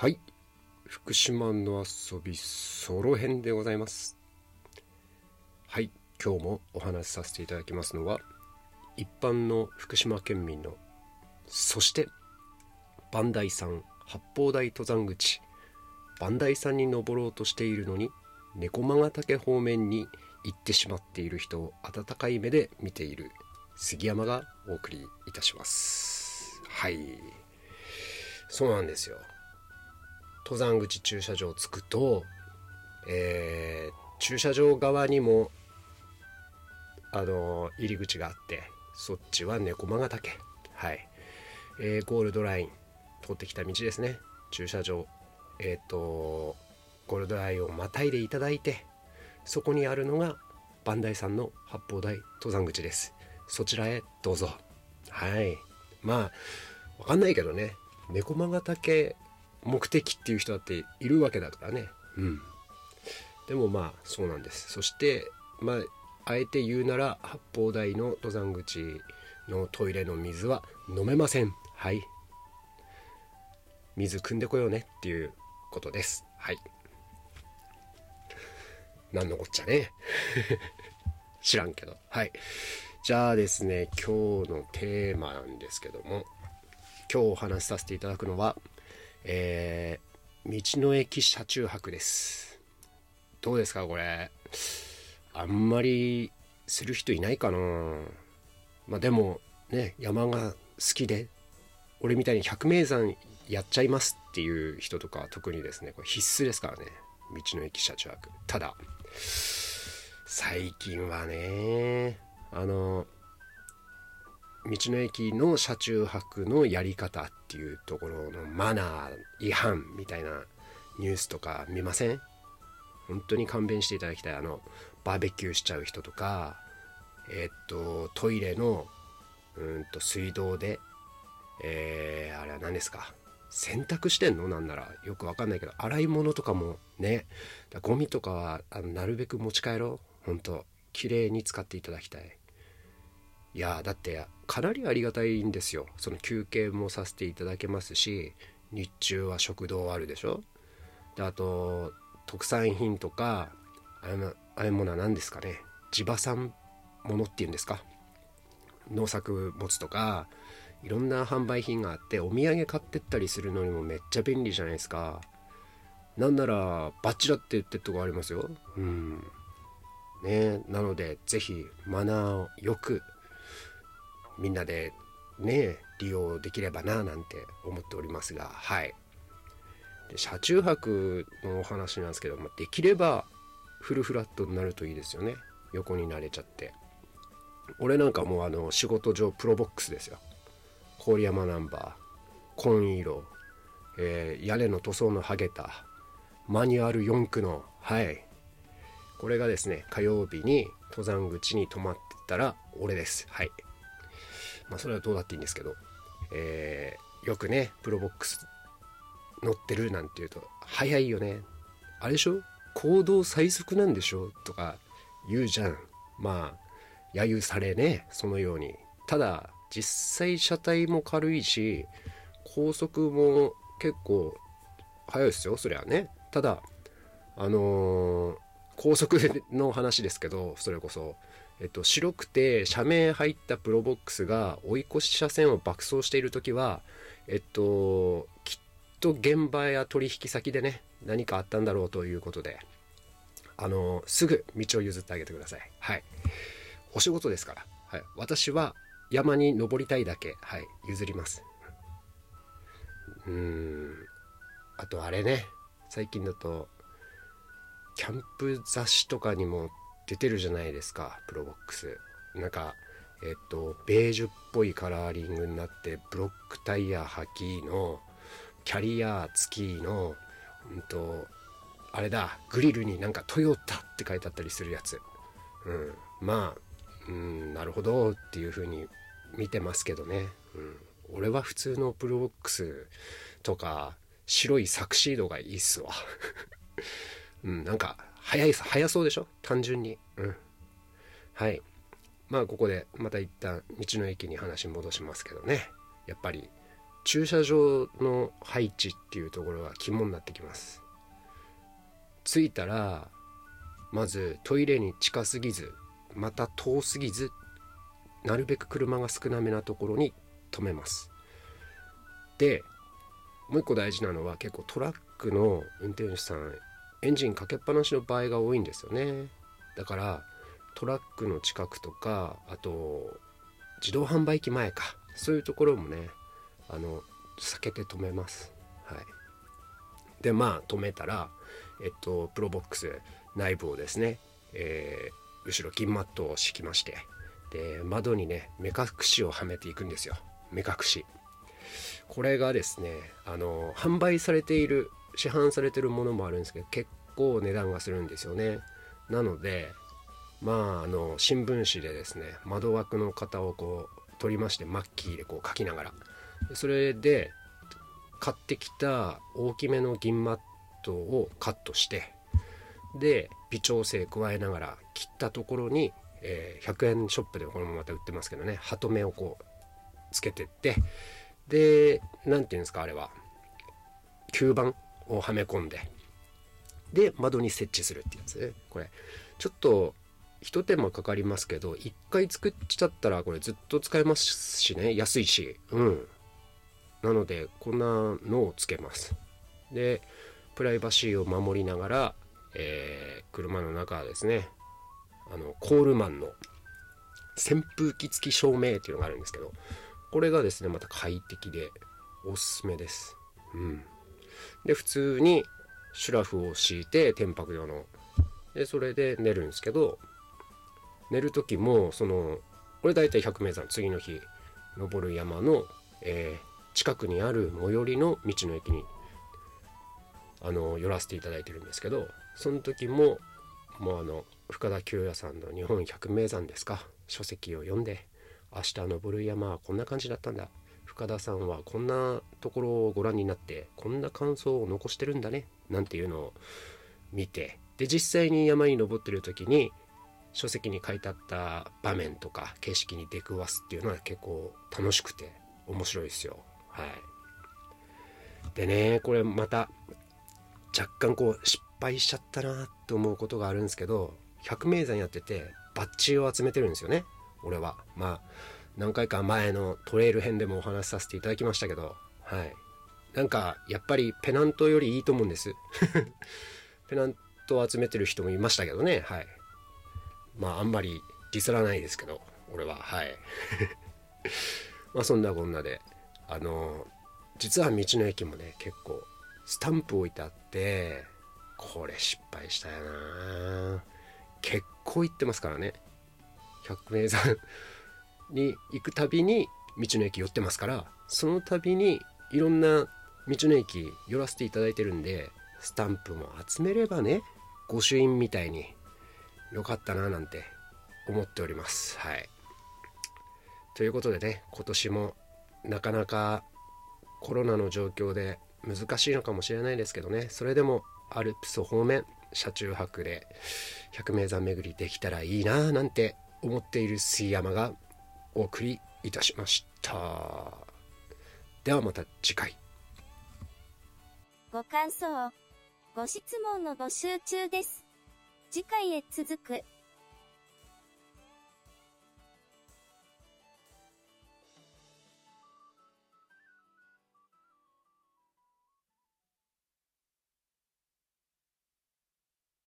はい。福島の遊びソロ編でございます。はい。今日もお話しさせていただきますのは、一般の福島県民の、そして、磐梯山八方台登山口、磐梯山に登ろうとしているのに、猫間ヶ岳方面に行ってしまっている人を温かい目で見ている杉山がお送りいたします。はい。そうなんですよ。登山口駐車場着くと、えー駐車場側にも、あの入り口があって、そっちは猫間ヶ岳。はい。えーゴールドライン、通ってきた道ですね。駐車場。えっ、と、ゴールドラインをまたいでいただいて、そこにあるのが、磐梯山の八方台登山口です。そちらへどうぞ。はい。まあ、わかんないけどね、猫間ヶ岳目的っていう人だっているわけだからね。うん。でもまあ、そうなんです。そして、まあ、あえて言うなら、八方台の登山口のトイレの水は飲めません。はい。水汲んでこようねっていうことです。はい。なんのこっちゃね。知らんけど。はい。じゃあですね、今日のテーマなんですけども、今日お話しさせていただくのは、えー、道の駅車中泊です。どうですか、これ。あんまりする人いないかなまあでも、ね、山が好きで、俺みたいに百名山やっちゃいますっていう人とか特にですね、これ必須ですからね。道の駅車中泊。ただ、最近はね、あの、道の駅の車中泊のやり方っていうところのマナー違反みたいなニュースとか見ません？本当に勘弁していただきたい。あの、バーベキューしちゃう人とか、えーっと、トイレの、うんと、水道で、えー、あれは何ですか？洗濯してんの？なんならよくわかんないけど、洗い物とかもね、ゴミとかは、あの、なるべく持ち帰ろう。本当綺麗に使っていただきたい。いやだってかなりありがたいんですよ。その休憩もさせていただけますし日中は食堂あるでしょ？であと特産品とかあのあれものは何ですかね？地場産ものっていうんですか？農作物とかいろんな販売品があってお土産買ってったりするのにもめっちゃ便利じゃないですか。なんならバッチだって言ってるとこありますよ。うん。ねなのでぜひマナーをよくみんなでね利用できればななんて思っておりますがはい。で車中泊のお話なんですけど、まあ、できればフルフラットになるといいですよね。横になれちゃって。俺なんかもうあの仕事上プロボックスですよ。郡山ナンバー紺色、えー屋根の塗装の剥げたマニュアル4区のはい。これがですね火曜日に登山口に泊まってたら俺です。はい。まあそれはどうだっていいんですけど、えーよくね、プロボックス乗ってるなんて言うと、早いよね。あれでしょ？行動最速なんでしょ？とか言うじゃん。まあ、揶揄されね、そのように。ただ、実際車体も軽いし、高速も結構速いですよ、そりゃね。ただ、あのー高速の話ですけど、それこそ、えっと、白くて車名入ったプロボックスが追い越し車線を爆走しているときは、えっと、きっと現場や取引先でね、何かあったんだろうということで、あの、すぐ道を譲ってあげてください。はい。お仕事ですから。はい。私は山に登りたいだけ、はい、譲ります。うん。あとあれね、最近だと、キャンプ雑誌とかにも出てるじゃないですか、プロボックス。なんか、えっと、ベージュっぽいカラーリングになって、ブロックタイヤ履きの、キャリア付きの、うんと、あれだ、グリルになんかトヨタって書いてあったりするやつ。うん。まあ、うん、なるほどっていう風に見てますけどね。うん。俺は普通のプロボックスとか、白いサクシードがいいっすわ。うん、なんか、早い、早そうでしょ？単純に。うん。はい。まあ、ここで、また一旦、道の駅に話戻しますけどね。やっぱり、駐車場の配置っていうところが肝になってきます着いたらまずトイレに近すぎずまた遠すぎずなるべく車が少なめなところに止めますでもう一個大事なのは結構トラックの運転手さんエンジンかけっぱなしの場合が多いんですよね。だからトラックの近くとかあと自動販売機前か。そういうところもねあの避けて止めます。はい。でまあ止めたらえっとプロボックス内部をですね、えー、後ろ銀マットを敷きましてで窓にね目隠しをはめていくんですよ。目隠し。これがですねあの販売されている市販されてるものもあるんですけど結構値段がするんですよね。なのでまああの新聞紙でですね窓枠の型をこう取りましてマッキーでこう書きながら。それで買ってきた大きめの銀マットをカットしてで微調整加えながら切ったところに、えー、100円ショップでこれもまた売ってますけどねハトメをこうつけてって。で何て言うんですかあれは。吸盤。をはめ込んでで窓に設置するってやつ。これちょっとひと手間かかりますけど一回作っちゃったらこれずっと使えますしね。安いし。うん。なのでこんなのをつけます。でプライバシーを守りながら、えー、車の中ですねあのコールマンの扇風機付き照明っていうのがあるんですけどこれがですねまた快適でおすすめです。うん。で普通にシュラフを敷いて天白用の。でそれで寝るんですけど寝る時もそのこれ大体100名山次の日登る山の、えー、近くにある最寄りの道の駅にあの寄らせていただいてるんですけどその時ももうあの深田久也さんの「日本百名山」ですか書籍を読んで明日登る山はこんな感じだったんだ深田さんはこんなところをご覧になってこんな感想を残してるんだねなんていうのを見てで実際に山に登ってる時に書籍に書いてあった場面とか景色に出くわすっていうのは結構楽しくて面白いですよ。はい。でねこれまた若干こう失敗しちゃったなって思うことがあるんですけど百名山やっててバッジを集めてるんですよね俺は。まあ何回か前のトレイル編でもお話しさせていただきましたけどはい。なんかやっぱりペナントよりいいと思うんです。ペナントを集めてる人もいましたけどねはい。まああんまりディスらないですけど俺ははい。まあそんなこんなであの実は道の駅もね結構スタンプ置いてあってこれ失敗したよな。結構行ってますからね。百名山に行くたびに道の駅寄ってますからその度にいろんな道の駅寄らせていただいてるんでスタンプも集めればね御朱印みたいによかったななんて思っております。はい。ということでね今年もなかなかコロナの状況で難しいのかもしれないですけどねそれでもアルプス方面車中泊で百名山巡りできたらいいななんて思っている杉山がお送りいたしました。ではまた次回。ご感想ご質問の募集中です。次回へ続く